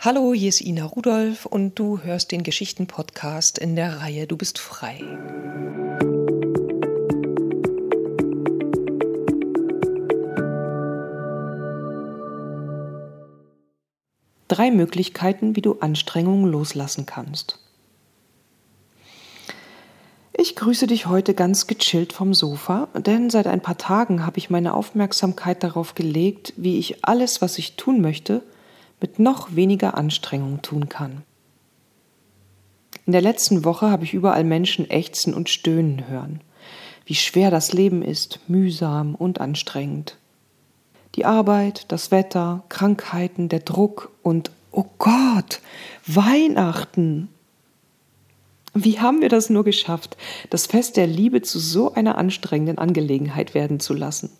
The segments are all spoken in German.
Hallo, hier ist Ina Rudolph und du hörst den Geschichten-Podcast in der Reihe Du bist frei. Drei Möglichkeiten, wie du Anstrengungen loslassen kannst. Ich grüße dich heute ganz gechillt vom Sofa, denn seit ein paar Tagen habe ich meine Aufmerksamkeit darauf gelegt, wie ich alles, was ich tun möchte, mit noch weniger Anstrengung tun kann. In der letzten Woche habe ich überall Menschen ächzen und stöhnen hören, wie schwer das Leben ist, mühsam und anstrengend. Die Arbeit, das Wetter, Krankheiten, der Druck und, oh Gott, Weihnachten. Wie haben wir das nur geschafft, das Fest der Liebe zu so einer anstrengenden Angelegenheit werden zu lassen?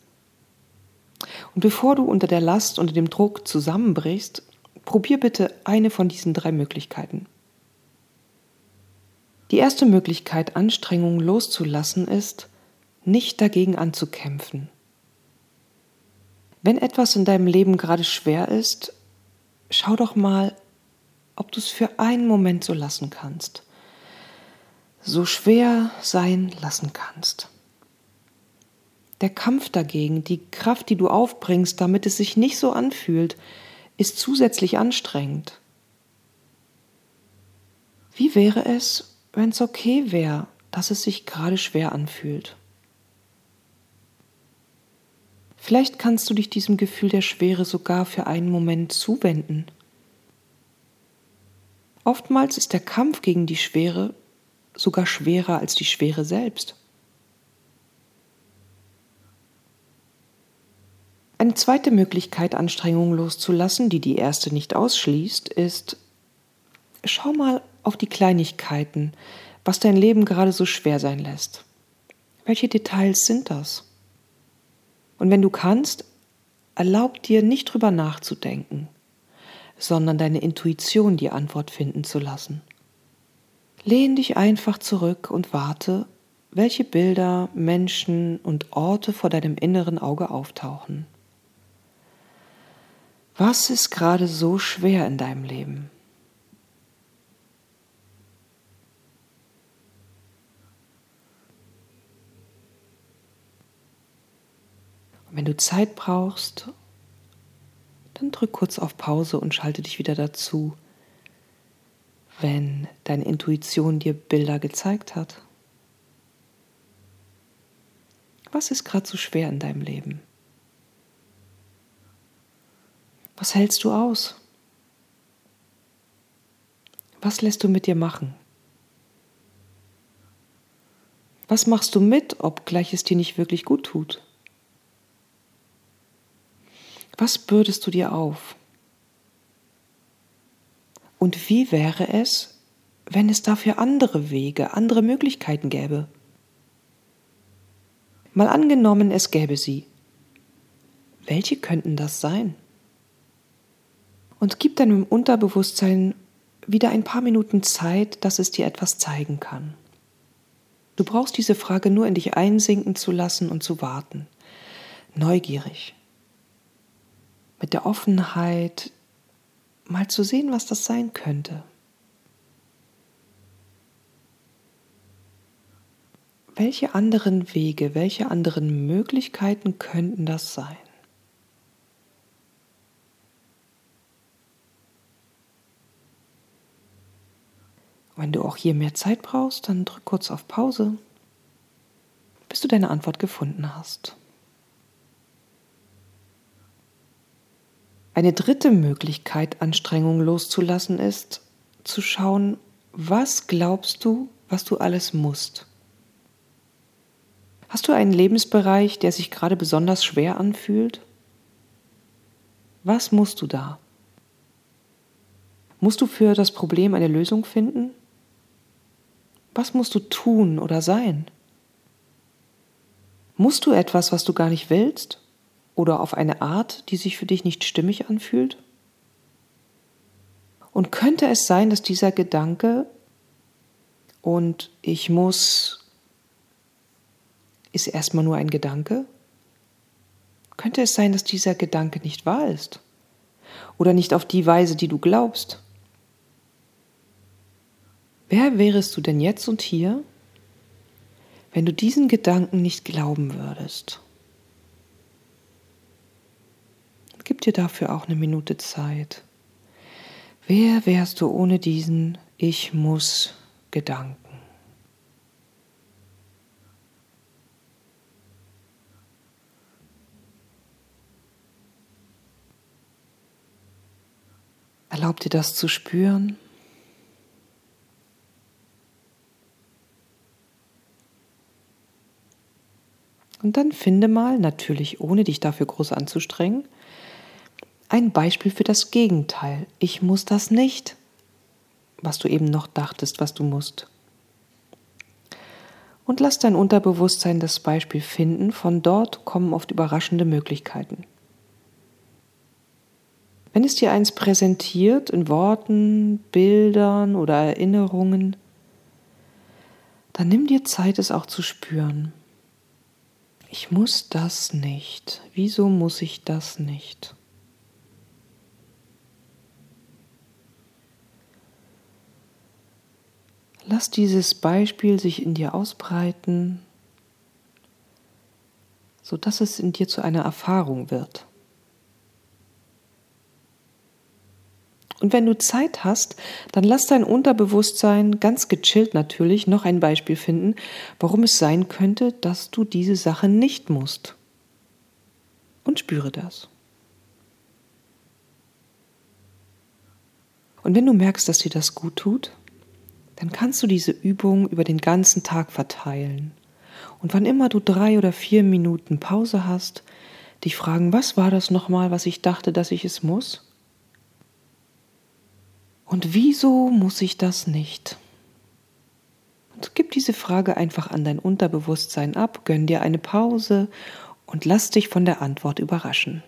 Und bevor du unter der Last, unter dem Druck zusammenbrichst, Probier bitte eine von diesen drei Möglichkeiten. Die erste Möglichkeit, Anstrengungen loszulassen, ist, nicht dagegen anzukämpfen. Wenn etwas in deinem Leben gerade schwer ist, schau doch mal, ob du es für einen Moment so lassen kannst. So schwer sein lassen kannst. Der Kampf dagegen, die Kraft, die du aufbringst, damit es sich nicht so anfühlt, ist zusätzlich anstrengend. Wie wäre es, wenn es okay wäre, dass es sich gerade schwer anfühlt? Vielleicht kannst du dich diesem Gefühl der Schwere sogar für einen Moment zuwenden. Oftmals ist der Kampf gegen die Schwere sogar schwerer als die Schwere selbst. Eine zweite Möglichkeit, Anstrengungen loszulassen, die die erste nicht ausschließt, ist, schau mal auf die Kleinigkeiten, was dein Leben gerade so schwer sein lässt. Welche Details sind das? Und wenn du kannst, erlaub dir nicht drüber nachzudenken, sondern deine Intuition die Antwort finden zu lassen. Lehn dich einfach zurück und warte, welche Bilder, Menschen und Orte vor deinem inneren Auge auftauchen. Was ist gerade so schwer in deinem Leben? Und wenn du Zeit brauchst, dann drück kurz auf Pause und schalte dich wieder dazu, wenn deine Intuition dir Bilder gezeigt hat. Was ist gerade so schwer in deinem Leben? Was hältst du aus? Was lässt du mit dir machen? Was machst du mit, obgleich es dir nicht wirklich gut tut? Was bürdest du dir auf? Und wie wäre es, wenn es dafür andere Wege, andere Möglichkeiten gäbe? Mal angenommen, es gäbe sie. Welche könnten das sein? Und gib deinem Unterbewusstsein wieder ein paar Minuten Zeit, dass es dir etwas zeigen kann. Du brauchst diese Frage nur in dich einsinken zu lassen und zu warten. Neugierig. Mit der Offenheit, mal zu sehen, was das sein könnte. Welche anderen Wege, welche anderen Möglichkeiten könnten das sein? Wenn du auch hier mehr Zeit brauchst, dann drück kurz auf Pause, bis du deine Antwort gefunden hast. Eine dritte Möglichkeit, Anstrengungen loszulassen, ist zu schauen, was glaubst du, was du alles musst. Hast du einen Lebensbereich, der sich gerade besonders schwer anfühlt? Was musst du da? Musst du für das Problem eine Lösung finden? Was musst du tun oder sein? Musst du etwas, was du gar nicht willst? Oder auf eine Art, die sich für dich nicht stimmig anfühlt? Und könnte es sein, dass dieser Gedanke und ich muss ist erstmal nur ein Gedanke? Könnte es sein, dass dieser Gedanke nicht wahr ist? oder nicht auf die Weise, die du glaubst. Wer wärest du denn jetzt und hier, wenn du diesen Gedanken nicht glauben würdest? Gib dir dafür auch eine Minute Zeit. Wer wärst du ohne diesen Ich muss Gedanken? Erlaub dir das zu spüren. Und dann finde mal, natürlich ohne dich dafür groß anzustrengen, ein Beispiel für das Gegenteil. Ich muss das nicht, was du eben noch dachtest, was du musst. Und lass dein Unterbewusstsein das Beispiel finden, von dort kommen oft überraschende Möglichkeiten. Wenn es dir eins präsentiert in Worten, Bildern oder Erinnerungen, dann nimm dir Zeit, es auch zu spüren. Ich muss das nicht. Wieso muss ich das nicht? Lass dieses Beispiel sich in dir ausbreiten, sodass es in dir zu einer Erfahrung wird. Und wenn du Zeit hast, dann lass dein Unterbewusstsein ganz gechillt natürlich noch ein Beispiel finden, warum es sein könnte, dass du diese Sache nicht musst. Und spüre das. Und wenn du merkst, dass dir das gut tut, dann kannst du diese Übung über den ganzen Tag verteilen. Und wann immer du drei oder vier Minuten Pause hast, dich fragen, was war das nochmal, was ich dachte, dass ich es muss? Und wieso muss ich das nicht? Und gib diese Frage einfach an dein Unterbewusstsein ab, gönn dir eine Pause und lass dich von der Antwort überraschen.